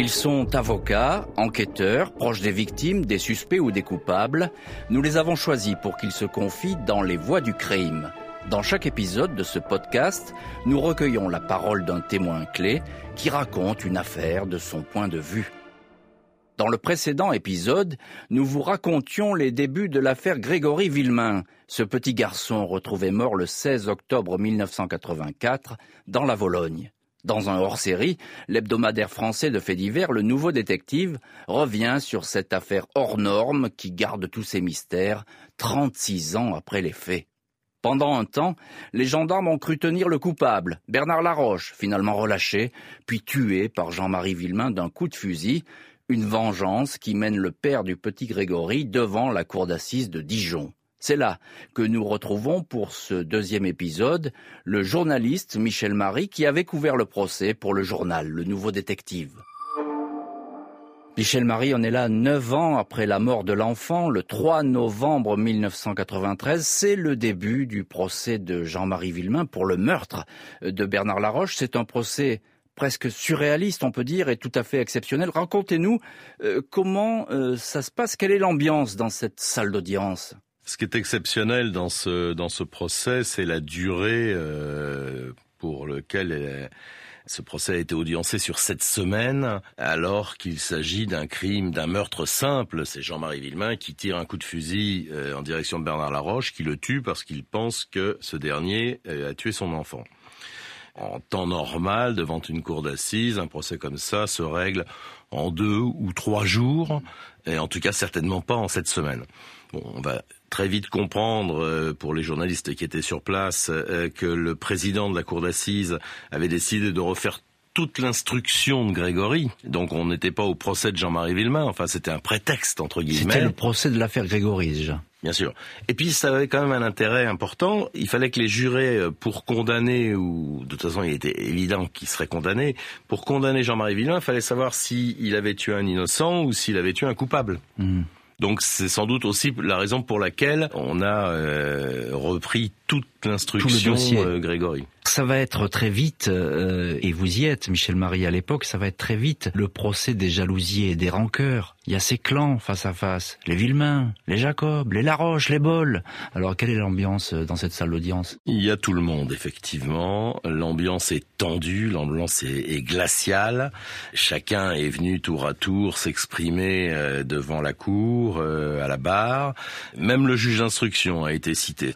Ils sont avocats, enquêteurs, proches des victimes, des suspects ou des coupables. Nous les avons choisis pour qu'ils se confient dans les voies du crime. Dans chaque épisode de ce podcast, nous recueillons la parole d'un témoin clé qui raconte une affaire de son point de vue. Dans le précédent épisode, nous vous racontions les débuts de l'affaire Grégory Villemain, ce petit garçon retrouvé mort le 16 octobre 1984 dans la Vologne. Dans un hors-série, l'hebdomadaire français de faits divers, Le Nouveau Détective, revient sur cette affaire hors norme qui garde tous ses mystères 36 ans après les faits. Pendant un temps, les gendarmes ont cru tenir le coupable, Bernard Laroche, finalement relâché, puis tué par Jean-Marie Villemain d'un coup de fusil, une vengeance qui mène le père du petit Grégory devant la cour d'assises de Dijon. C'est là que nous retrouvons pour ce deuxième épisode le journaliste Michel Marie qui avait couvert le procès pour le journal Le Nouveau Détective. Michel Marie, on est là neuf ans après la mort de l'enfant, le 3 novembre 1993. C'est le début du procès de Jean-Marie Villemain pour le meurtre de Bernard Laroche. C'est un procès presque surréaliste, on peut dire, et tout à fait exceptionnel. Racontez-nous euh, comment euh, ça se passe, quelle est l'ambiance dans cette salle d'audience? Ce qui est exceptionnel dans ce dans ce procès, c'est la durée euh, pour lequel euh, ce procès a été audiencé sur sept semaines, alors qu'il s'agit d'un crime, d'un meurtre simple. C'est Jean-Marie Villemain qui tire un coup de fusil euh, en direction de Bernard Laroche, qui le tue parce qu'il pense que ce dernier a tué son enfant. En temps normal, devant une cour d'assises, un procès comme ça se règle en deux ou trois jours, et en tout cas certainement pas en sept semaines. Bon, on va très vite comprendre euh, pour les journalistes qui étaient sur place euh, que le président de la cour d'assises avait décidé de refaire toute l'instruction de Grégory. Donc on n'était pas au procès de Jean-Marie Villemain, enfin c'était un prétexte entre guillemets. C'était le procès de l'affaire Grégory déjà. Bien sûr. Et puis ça avait quand même un intérêt important. Il fallait que les jurés, euh, pour condamner, ou de toute façon il était évident qu'ils seraient condamnés, pour condamner Jean-Marie Villemain, il fallait savoir s'il avait tué un innocent ou s'il avait tué un coupable. Mmh. Donc c'est sans doute aussi la raison pour laquelle on a euh, repris toute l'instruction euh, Grégory. Ça va être très vite, euh, et vous y êtes, Michel Marie, à l'époque, ça va être très vite le procès des jalousies et des rancœurs. Il y a ces clans face à face, les Villemain, les Jacob, les Laroche, les Bols. Alors quelle est l'ambiance dans cette salle d'audience? Il y a tout le monde, effectivement. L'ambiance est tendue, l'ambiance est, glaciale. Chacun est venu tour à tour s'exprimer devant la cour, à la barre. Même le juge d'instruction a été cité.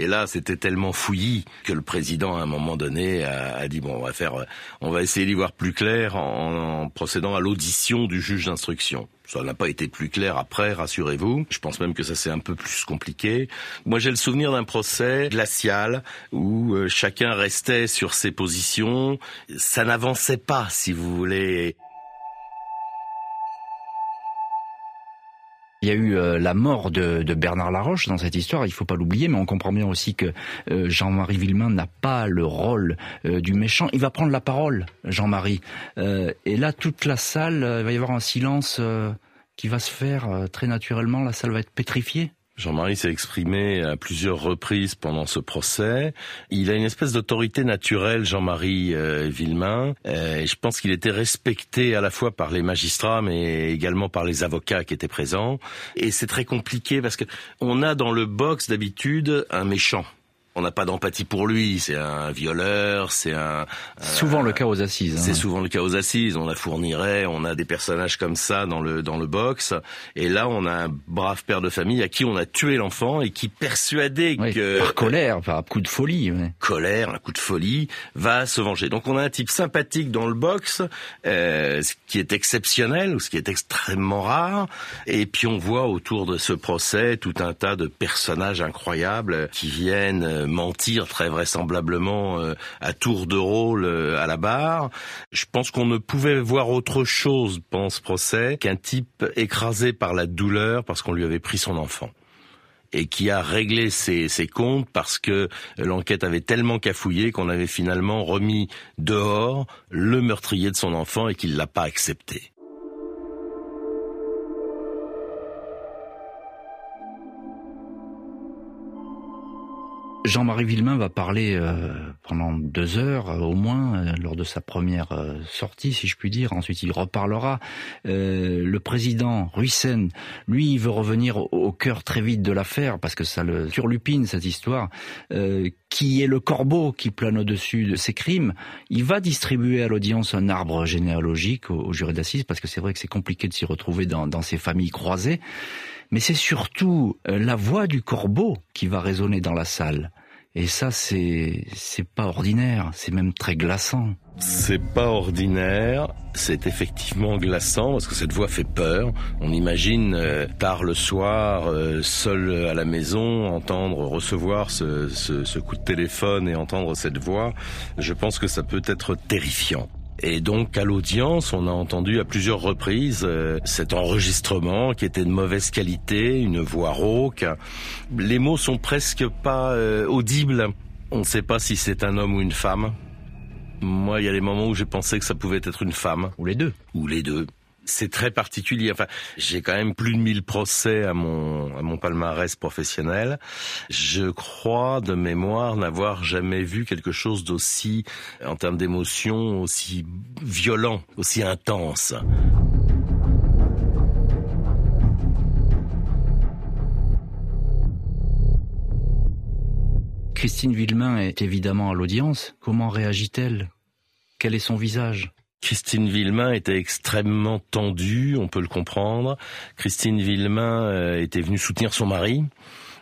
Et là, c'était tellement fouillis que le président, à un moment donné, a, dit bon, on va faire, on va essayer d'y voir plus clair en, procédant à l'audition du juge d'instruction. Ça n'a pas été plus clair après, rassurez-vous. Je pense même que ça c'est un peu plus compliqué. Moi, j'ai le souvenir d'un procès glacial où euh, chacun restait sur ses positions. Ça n'avançait pas, si vous voulez. Il y a eu euh, la mort de, Bernard Laroche dans cette histoire, il faut pas l'oublier, mais on comprend bien aussi que euh, Jean-Marie Villemain n'a pas le rôle euh, du méchant. Il va prendre la parole, Jean-Marie. et là, toute la salle, il va y avoir un silence qui va se faire très naturellement, la salle va être pétrifiée. Jean-Marie s'est exprimé à plusieurs reprises pendant ce procès. Il a une espèce d'autorité naturelle, Jean-Marie euh, Villemain. Euh, et je pense qu'il était respecté à la fois par les magistrats, mais également par les avocats qui étaient présents. Et c'est très compliqué parce que on a dans le box d'habitude un méchant on n'a pas d'empathie pour lui. C'est un violeur, c'est un. Souvent le cas aux assises. Hein. C'est souvent le cas aux assises. On la fournirait, on a des personnages comme ça dans le dans le box. Et là, on a un brave père de famille à qui on a tué l'enfant et qui persuadé que par colère, par un coup de folie. Colère, un coup de folie, va se venger. Donc on a un type sympathique dans le box, euh, ce qui est exceptionnel ou ce qui est extrêmement rare. Et puis on voit autour de ce procès tout un tas de personnages incroyables qui viennent euh, mentir très vraisemblablement euh, à tour de rôle euh, à la barre. Je pense qu'on ne pouvait voir autre chose pendant ce procès qu'un type écrasé par la douleur parce qu'on lui avait pris son enfant et qui a réglé ses, ses, comptes parce que l'enquête avait tellement cafouillé qu'on avait finalement remis dehors le meurtrier de son enfant et qu'il l'a pas accepté. Jean-Marie Villemain va parler euh, pendant deux heures euh, au moins euh, lors de sa première sortie, si je puis dire. Ensuite, il reparlera. le président Ruissen, lui, il veut revenir au, cœur très vite de l'affaire parce que ça le surlupine cette histoire. qui est le corbeau qui plane au-dessus de ces crimes? Il va distribuer à l'audience un arbre généalogique au, jury d'assises parce que c'est vrai que c'est compliqué de s'y retrouver dans, dans ces familles croisées mais c'est surtout euh, la voix du corbeau qui va résonner dans la salle. Et ça, c'est c'est pas ordinaire, c'est même très glaçant. C'est pas ordinaire, c'est effectivement glaçant parce que cette voix fait peur. On imagine euh, tard le soir, euh, seul à la maison, entendre recevoir ce, ce, ce coup de téléphone et entendre cette voix. Je pense que ça peut être terrifiant. Et donc à l'audience, on a entendu à plusieurs reprises euh, cet enregistrement qui était de mauvaise qualité, une voix rauque. Les mots sont presque pas euh, audibles. On ne sait pas si c'est un homme ou une femme. Moi, il y a des moments où j'ai pensé que ça pouvait être une femme. Ou les deux. Ou les deux c'est très particulier. Enfin, j'ai quand même plus de 1000 procès à mon à mon palmarès professionnel. Je crois de mémoire n'avoir jamais vu quelque chose d'aussi en termes d'émotion aussi violent, aussi intense. Christine Villemain est évidemment à l'audience. Comment réagit-elle? Quel est son visage? Christine Villemain était extrêmement tendue, on peut le comprendre. Christine Villemain euh, était venue soutenir son mari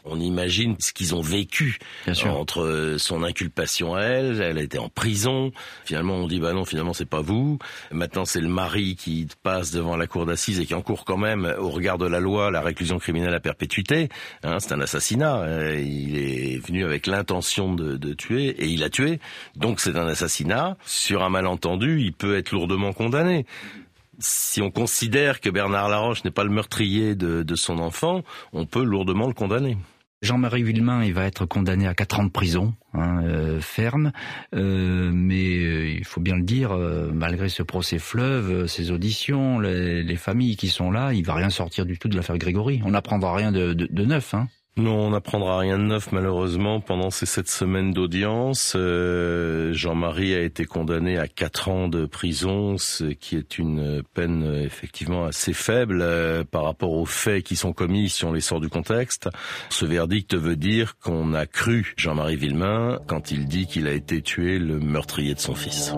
on imagine ce qu'ils ont vécu entre euh, son inculpation à elle, elle a été en prison. Finalement, on dit bah non, finalement c'est pas vous. Maintenant, c'est le mari qui passe devant la cour d'assises et qui encourt quand même, au regard de la loi, la réclusion criminelle à perpétuité. Hein, c'est un assassinat. Euh, il est venu avec l'intention de, de tuer et il a tué. Donc c'est un assassinat. Sur un malentendu, il peut être lourdement condamné si on considère que Bernard Laroche n'est pas le meurtrier de, de, son enfant, on peut lourdement le condamner. Jean-Marie Villemain, il va être condamné à quatre ans de prison hein, euh, ferme, euh, mais euh, il faut bien le dire, malgré ce procès fleuve, ces auditions, les, familles qui sont là, il va rien sortir du tout de l'affaire Grégory. On n'apprendra rien de, de neuf. Hein. Non, on n'apprendra rien de neuf malheureusement pendant ces sept semaines d'audience. Euh, Jean-Marie a été condamné à quatre ans de prison, ce qui est une peine effectivement assez faible euh, par rapport aux faits qui sont commis si on les sort du contexte. Ce verdict veut dire qu'on a cru Jean-Marie Villemain quand il dit qu'il a été tué le meurtrier de son fils.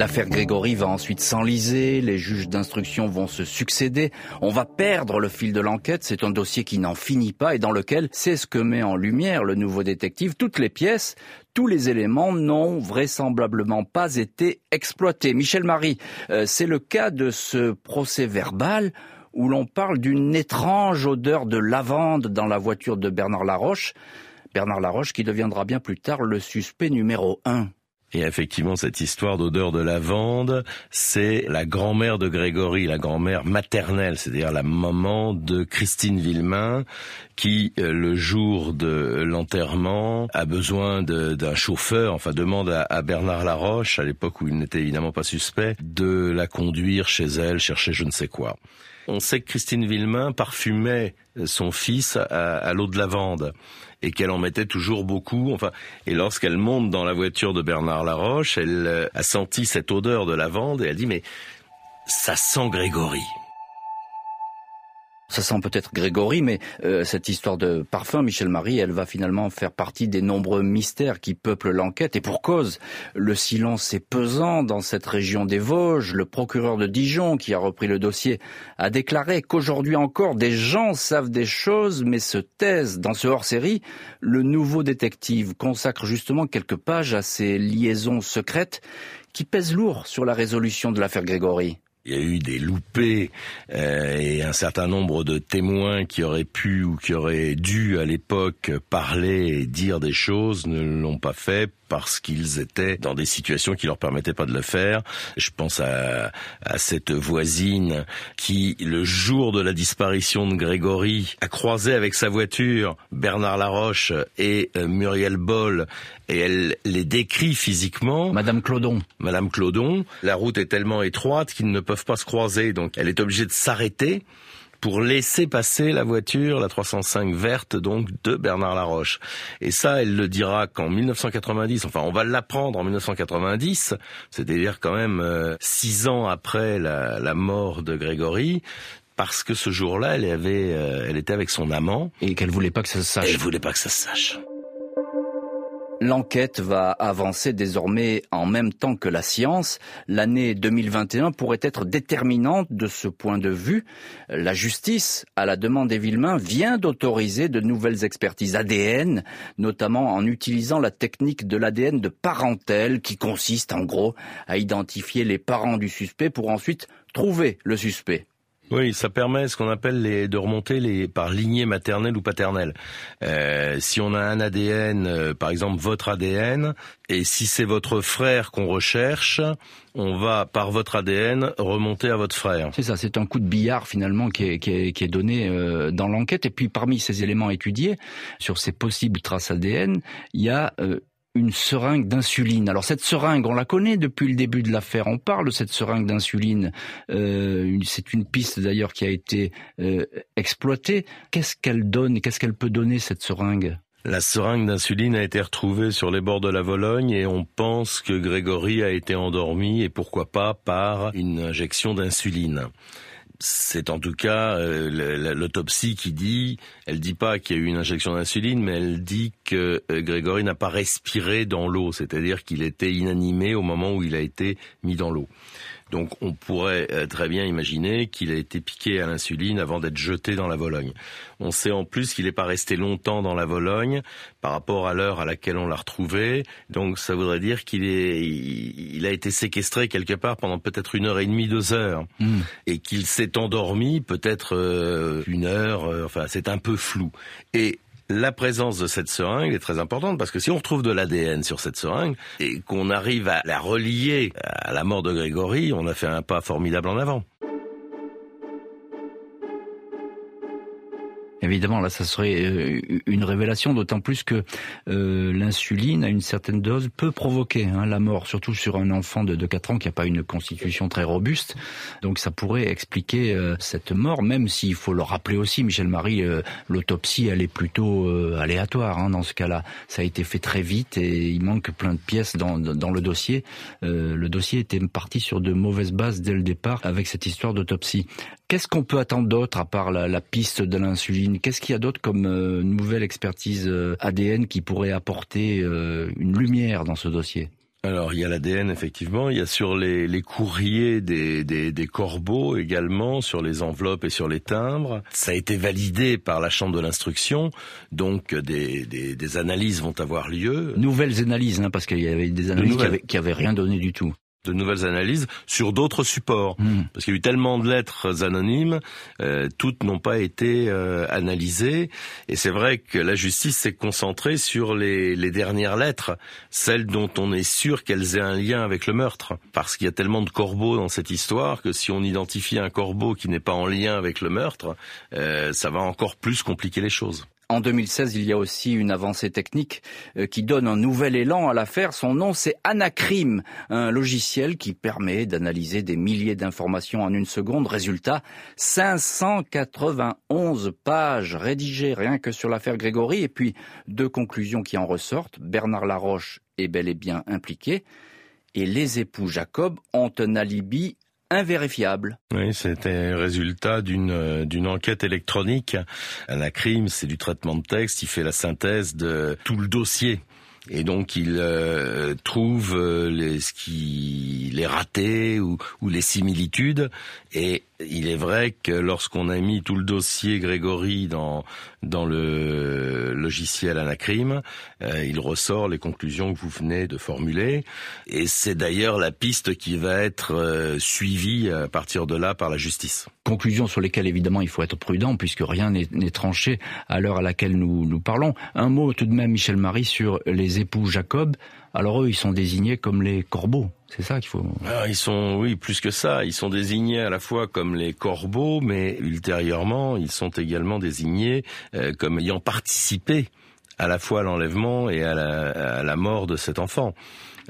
L'affaire Grégory va ensuite s'enliser, les juges d'instruction vont se succéder, on va perdre le fil de l'enquête, c'est un dossier qui n'en finit pas et dans lequel, c'est ce que met en lumière le nouveau détective, toutes les pièces, tous les éléments n'ont vraisemblablement pas été exploités. Michel Marie, euh, c'est le cas de ce procès verbal où l'on parle d'une étrange odeur de lavande dans la voiture de Bernard Laroche. Bernard Laroche qui deviendra bien plus tard le suspect numéro un. Et effectivement, cette histoire d'odeur de lavande, c'est la grand-mère de Grégory, la grand-mère maternelle, c'est-à-dire la maman de Christine Villemain, qui, euh, le jour de l'enterrement, a besoin d'un chauffeur, enfin demande à, Bernard Laroche, à l'époque où il n'était évidemment pas suspect, de la conduire chez elle, chercher je ne sais quoi. On sait que Christine Villemain parfumait son fils à l'eau de lavande et qu'elle en mettait toujours beaucoup. Enfin, et lorsqu'elle monte dans la voiture de Bernard Laroche, elle euh, a senti cette odeur de lavande et elle dit mais ça sent Grégory. Ça sent peut-être Grégory, mais euh, cette histoire de parfum, Michel Marie, elle va finalement faire partie des nombreux mystères qui peuplent l'enquête. Et pour cause, le silence est pesant dans cette région des Vosges. Le procureur de Dijon, qui a repris le dossier, a déclaré qu'aujourd'hui encore, des gens savent des choses, mais se taisent. Dans ce hors-série, le nouveau détective consacre justement quelques pages à ces liaisons secrètes qui pèsent lourd sur la résolution de l'affaire Grégory. Il y a eu des loupés euh, et un certain nombre de témoins qui auraient pu ou qui auraient dû à l'époque parler et dire des choses ne l'ont pas fait parce qu'ils étaient dans des situations qui leur permettaient pas de le faire. Je pense à, à cette voisine qui, le jour de la disparition de Grégory, a croisé avec sa voiture Bernard Laroche et euh, Muriel Boll et elle les décrit physiquement. Madame Clodon. Madame Clodon. La route est tellement étroite qu'ils ne peuvent pas se croiser, donc elle est obligée de s'arrêter pour laisser passer la voiture, la 305 verte donc de Bernard Laroche. Et ça, elle le dira qu'en 1990, enfin on va l'apprendre en 1990, c'est-à-dire quand même euh, six ans après la, la mort de Grégory, parce que ce jour-là, elle avait, euh, elle était avec son amant et qu'elle voulait pas que ça se sache. Elle voulait pas que ça se sache. L'enquête va avancer désormais en même temps que la science. L'année 2021 pourrait être déterminante de ce point de vue. La justice, à la demande des Villemains, vient d'autoriser de nouvelles expertises ADN, notamment en utilisant la technique de l'ADN de parentèle qui consiste en gros à identifier les parents du suspect pour ensuite trouver le suspect. Oui, ça permet ce qu'on appelle les, de remonter les, par lignée maternelle ou paternelle. Euh, si on a un ADN, euh, par exemple votre ADN, et si c'est votre frère qu'on recherche, on va par votre ADN remonter à votre frère. C'est ça, c'est un coup de billard finalement qui est, qui est, qui est donné euh, dans l'enquête. Et puis parmi ces éléments étudiés sur ces possibles traces ADN, il y a euh, une seringue d'insuline. Alors cette seringue, on la connaît depuis le début de l'affaire. On parle de cette seringue d'insuline. Euh, c'est une piste d'ailleurs qui a été euh, exploitée. Qu'est-ce qu'elle donne? Qu'est-ce qu'elle peut donner cette seringue? La seringue d'insuline a été retrouvée sur les bords de la Vologne et on pense que Grégory a été endormi et pourquoi pas par une injection d'insuline c'est en tout cas euh, l'autopsie qui dit, elle dit pas qu'il y a eu une injection d'insuline, mais elle dit que euh, Grégory n'a pas respiré dans l'eau, c'est-à-dire qu'il était inanimé au moment où il a été mis dans l'eau. Donc on pourrait euh, très bien imaginer qu'il a été piqué à l'insuline avant d'être jeté dans la Vologne. On sait en plus qu'il n'est pas resté longtemps dans la Vologne par rapport à l'heure à laquelle on l'a retrouvé. Donc ça voudrait dire qu'il est, il a été séquestré quelque part pendant peut-être une heure et demie, deux heures, hmm. et qu'il s'est endormi peut-être euh, une heure. Euh, enfin, c'est un peu flou. Et la présence de cette seringue est très importante parce que si on retrouve de l'ADN sur cette seringue et qu'on arrive à la relier à la mort de Grégory, on a fait un pas formidable en avant. Évidemment, là, ça serait euh, une révélation, d'autant plus que euh, l'insuline, à une certaine dose, peut provoquer hein, la mort, surtout sur un enfant de, de 4 ans qui n'a pas une constitution très robuste. Donc ça pourrait expliquer euh, cette mort, même s'il faut le rappeler aussi, Michel Marie, l'autopsie, elle est plutôt aléatoire hein, dans ce cas-là. Ça a été fait très vite et il manque plein de pièces dans, dans le dossier. le dossier était parti sur de mauvaises bases dès le départ avec cette histoire d'autopsie. Qu'est-ce qu'on peut attendre d'autre à part la, la piste de l'insuline? Qu'est-ce qu'il y a d'autre comme euh, nouvelle expertise euh, ADN qui pourrait apporter euh, une lumière dans ce dossier? Alors il y a l'ADN effectivement, il y a sur les, les courriers des, des, des, corbeaux également, sur les enveloppes et sur les timbres. Ça a été validé par la Chambre de l'instruction, donc des, des, des, analyses vont avoir lieu. Nouvelles analyses, hein, parce qu'il y avait des analyses qui avaient, qui avaient rien donné du tout de nouvelles analyses sur d'autres supports. Hmm. Parce qu'il y a eu tellement de lettres anonymes, euh, toutes n'ont pas été euh, analysées. Et c'est vrai que la justice s'est concentrée sur les, les, dernières lettres, celles dont on est sûr qu'elles aient un lien avec le meurtre. Parce qu'il y a tellement de corbeaux dans cette histoire que si on identifie un corbeau qui n'est pas en lien avec le meurtre, euh, ça va encore plus compliquer les choses. En 2016, il y a aussi une avancée technique euh, qui donne un nouvel élan à l'affaire. Son nom, c'est Anacrim, un logiciel qui permet d'analyser des milliers d'informations en une seconde. Résultat, 591 pages rédigées rien que sur l'affaire Grégory et puis deux conclusions qui en ressortent. Bernard Laroche est bel et bien impliqué et les époux Jacob ont un alibi invérifiable. Oui, c'était résultat d'une euh, d'une enquête électronique. Un crime, c'est du traitement de texte. Il fait la synthèse de tout le dossier. Et donc il euh, trouve euh, les, ce qui les ratés ou, les similitudes et il est vrai que lorsqu'on a mis tout le dossier Grégory dans dans le logiciel Anacrim, euh, il ressort les conclusions que vous venez de formuler, et c'est d'ailleurs la piste qui va être euh, suivie à partir de là par la justice. Conclusions sur lesquelles évidemment il faut être prudent puisque rien n'est tranché à l'heure à laquelle nous parlons. Un mot tout de même, Michel Marie, sur les époux Jacob. Alors eux, ils sont désignés comme les corbeaux. C'est ça qu'il faut. Ah, ils sont, oui, plus que ça. Ils sont désignés à la fois comme les corbeaux, mais ultérieurement, ils sont également désignés euh, comme ayant participé à la fois à l'enlèvement et à la mort de cet enfant.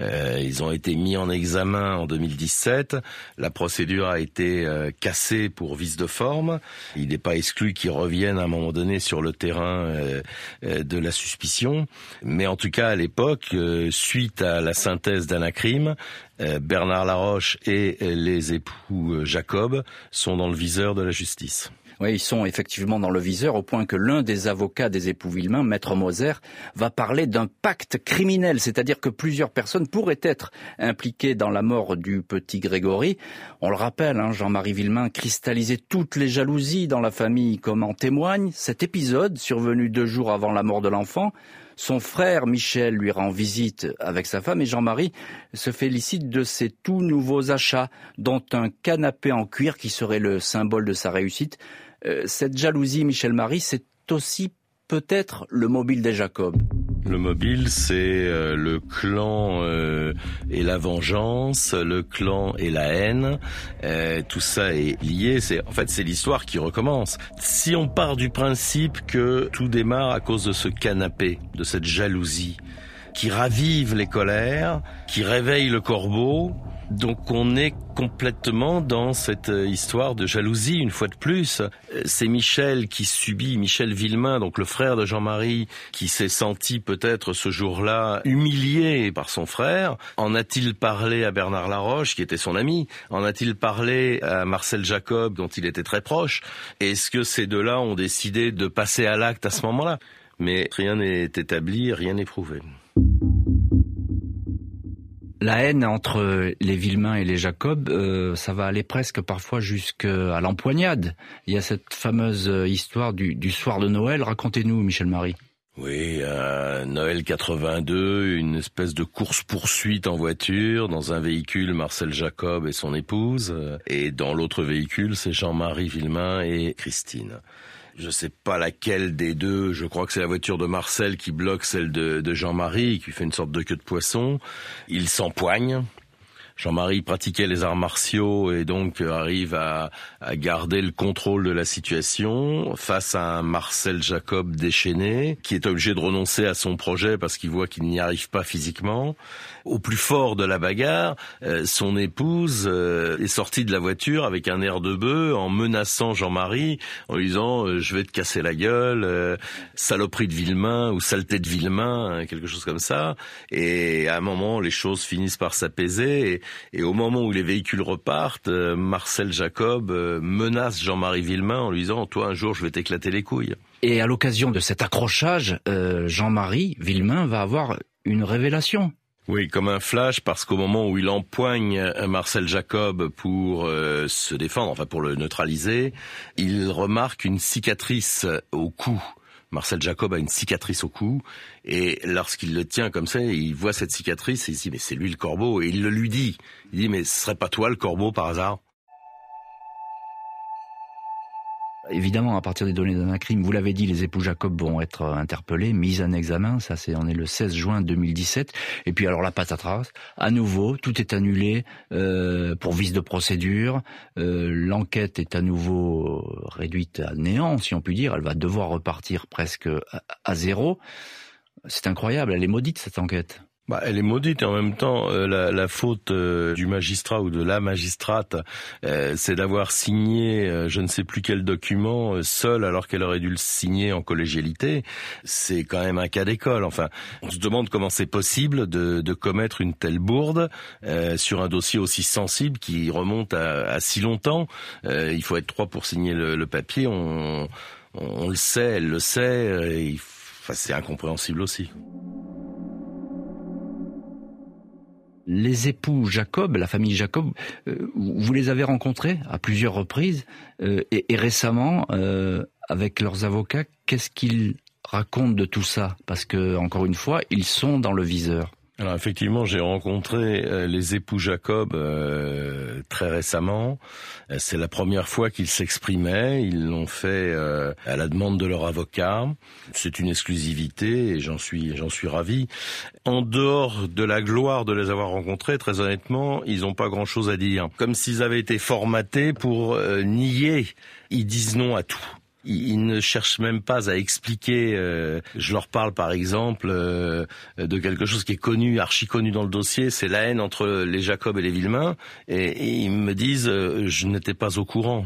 Euh, ils ont été mis en examen en 2017. La procédure a été euh, cassée pour vice de forme. Il n'est pas exclu qu'ils reviennent à un moment donné sur le terrain euh, de la suspicion. Mais en tout cas, à l'époque, suite à la synthèse d'Anacrime, Bernard Laroche et les époux Jacob sont dans le viseur de la justice. Oui, ils sont effectivement dans le viseur au point que l'un des avocats des époux Villemain, maître Moser, va parler d'un pacte criminel, c'est-à-dire que plusieurs personnes pourraient être impliquées dans la mort du petit Grégory. On le rappelle, hein, Jean-Marie Villemain cristallisait toutes les jalousies dans la famille, comme en témoigne cet épisode survenu deux jours avant la mort de l'enfant. Son frère Michel lui rend visite avec sa femme et Jean-Marie se félicite de ses tout nouveaux achats, dont un canapé en cuir qui serait le symbole de sa réussite. Euh, cette jalousie, Michel Marie, c'est aussi peut-être le mobile des Jacob. Le mobile, c'est euh, le clan euh, et la vengeance, le clan et la haine. tout ça est lié. C'est en fait c'est l'histoire qui recommence. Si on part du principe que tout démarre à cause de ce canapé, de cette jalousie, qui ravive les colères, qui réveille le corbeau, donc on est complètement dans cette euh, histoire de jalousie une fois de plus. Euh, c'est Michel qui subit, Michel Villemain, donc le frère de Jean-Marie, qui s'est senti peut-être ce jour-là humilié par son frère. En a-t-il parlé à Bernard Laroche, qui était son ami? En a-t-il parlé à Marcel Jacob, dont il était très proche? Est-ce que ces deux-là ont décidé de passer à l'acte à ce moment-là? Mais rien n'est établi, rien n'est prouvé la haine entre les Villemains et les Jacob, euh, ça va aller presque parfois jusqu'à l'empoignade. Il y a cette fameuse histoire du, soir de Noël. Racontez-nous, Michel Marie. Oui, euh, Noël 82, une espèce de course-poursuite en voiture, dans un véhicule Marcel Jacob et son épouse, et dans l'autre véhicule c'est Jean-Marie Villemain et Christine je sais pas laquelle des deux, je crois que c'est la voiture de Marcel qui bloque celle de, de Jean-Marie, qui fait une sorte de queue de poisson. Il s'empoigne. Jean-Marie pratiquait les arts martiaux et donc arrive à, à, garder le contrôle de la situation face à un Marcel Jacob déchaîné qui est obligé de renoncer à son projet parce qu'il voit qu'il n'y arrive pas physiquement. Au plus fort de la bagarre, euh, son épouse euh, est sortie de la voiture avec un air de bœuf en menaçant Jean-Marie en lui disant euh, je vais te casser la gueule, saloperie de Villemain ou saleté de Villemain, hein, quelque chose comme ça. Et à un moment, les choses finissent par s'apaiser et, au moment où les véhicules repartent, Marcel Jacob menace Jean-Marie Villemain en lui disant toi un jour je vais t'éclater les couilles. Et à l'occasion de cet accrochage, Jean-Marie Villemain va avoir une révélation. Oui, comme un flash, parce qu'au moment où il empoigne euh, Marcel Jacob pour euh, se défendre, enfin pour le neutraliser, il remarque une cicatrice au cou. Marcel Jacob a une cicatrice au cou, et lorsqu'il le tient comme ça, il voit cette cicatrice, et il dit, mais c'est lui le corbeau, et il le lui dit. Il dit, mais ce serait pas toi le corbeau par hasard? Évidemment, à partir des données d'un crime, vous l'avez dit, les époux Jacob vont être interpellés, mis en examen. Ça, c'est on est le 16 juin 2017. Et puis alors la patatras, à nouveau, tout est annulé euh, pour vice de procédure. Euh, L'enquête est à nouveau réduite à néant, si on peut dire. Elle va devoir repartir presque à zéro. C'est incroyable. Elle est maudite cette enquête. Bah, elle est maudite et en même temps, euh, la, la, faute euh, du magistrat ou de la magistrate, euh, c'est d'avoir signé je ne sais plus quel document seul alors qu'elle aurait dû le signer en collégialité. C'est quand même un cas d'école. Enfin, on se demande comment c'est possible de, de, commettre une telle bourde sur un dossier aussi sensible qui remonte à, à si longtemps. il faut être trois pour signer le, le papier. On, on, le sait, elle le sait. enfin, c'est incompréhensible aussi. Les époux Jacob, la famille Jacob, euh, vous les avez rencontrés à plusieurs reprises euh, et, récemment euh, avec leurs avocats. Qu'est-ce qu'ils racontent de tout ça? Parce que encore une fois, ils sont dans le viseur. Alors effectivement, j'ai rencontré euh, les époux Jacob euh, très récemment. Euh, c'est la première fois qu'ils s'exprimaient. Ils l'ont fait à la demande de leur avocat. C'est une exclusivité et j'en suis j'en suis ravi. En dehors de la gloire de les avoir rencontrés, très honnêtement, ils n'ont pas grand-chose à dire. Comme s'ils avaient été formatés pour nier. Ils disent non à tout. Ils ne cherchent même pas à expliquer. Euh, je leur parle par exemple euh, de quelque chose qui est connu, archi connu dans le dossier, c'est la haine entre les Jacob et les Villemain, et, ils me disent euh, je n'étais pas au courant.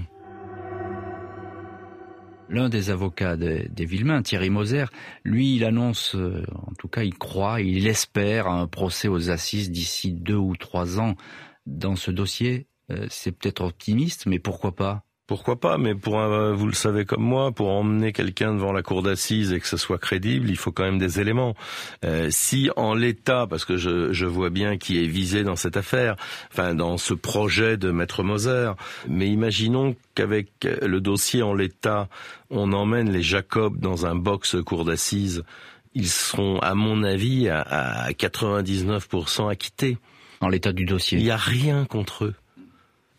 L'un des avocats des, des Thierry Moser, lui, il annonce, en tout cas, il croit, il espère un procès aux assises d'ici deux ou trois ans dans ce dossier. c'est peut-être optimiste, mais pourquoi pas? Pourquoi pas, mais pour un, vous le savez comme moi, pour emmener quelqu'un devant la cour d'assises et que ce soit crédible, il faut quand même des éléments. Euh, si en l'état, parce que je, je, vois bien qui est visé dans cette affaire, enfin dans ce projet de Maître Moser, mais imaginons qu'avec le dossier en l'état, on emmène les Jacob dans un box cour d'assises, ils seront, à mon avis, à, à 99% acquittés. En l'état du dossier. Il n'y a rien contre eux.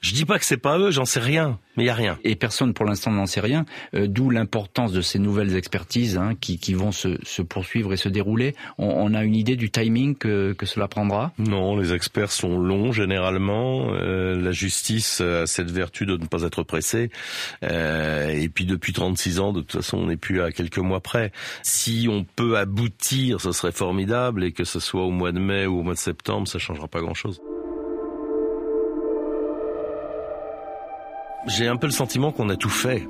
Je dis pas que c'est pas eux, j'en sais rien, mais il y a rien. Et personne pour l'instant n'en sait rien, euh, d'où l'importance de ces nouvelles expertises hein, qui, qui, vont se, se, poursuivre et se dérouler. On, on, a une idée du timing que, que cela prendra? Non, les experts sont longs généralement. Euh, la justice a cette vertu de ne pas être pressée. Euh, et puis depuis 36 ans, de toute façon, on n'est plus à quelques mois près. Si on peut aboutir, ce serait formidable, et que ce soit au mois de mai ou au mois de septembre, ça changera pas grand-chose. J'ai un peu le sentiment qu'on a tout fait.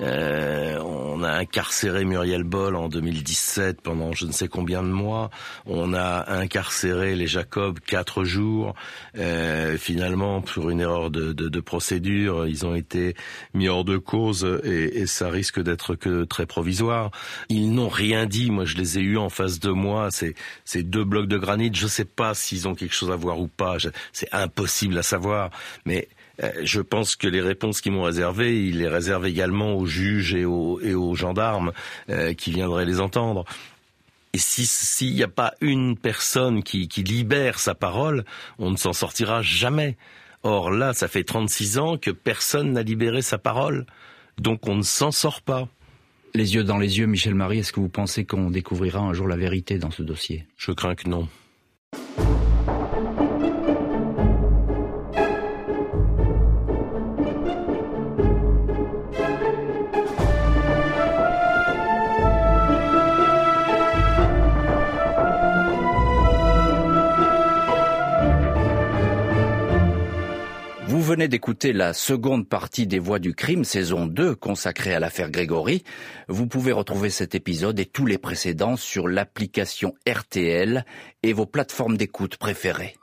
Euh, on a incarcéré Muriel Boll en 2017 pendant je ne sais combien de mois. On a incarcéré les Jacob quatre jours. Euh, finalement, pour une erreur de, de, de, procédure, ils ont été mis hors de cause et, et ça risque d'être que très provisoire. Ils n'ont rien dit. Moi, je les ai eus en face de moi. C'est ces deux blocs de granit. Je ne sais pas s'ils ont quelque chose à voir ou pas. C'est impossible à savoir. Mais je pense que les réponses qu'ils m'ont réservées, ils les réservent également aux juges et aux, et aux gendarmes euh, qui viendraient les entendre. Et s'il n'y a pas une personne qui, qui libère sa parole, on ne s'en sortira jamais. Or là, ça fait 36 ans que personne n'a libéré sa parole. Donc on ne s'en sort pas. Les yeux dans les yeux, Michel Marie, est-ce que vous pensez qu'on découvrira un jour la vérité dans ce dossier? Je crains que non. Venez d'écouter la seconde partie des Voix du crime, saison 2, consacrée à l'affaire Grégory. Vous pouvez retrouver cet épisode et tous les précédents sur l'application RTL et vos plateformes d'écoute préférées.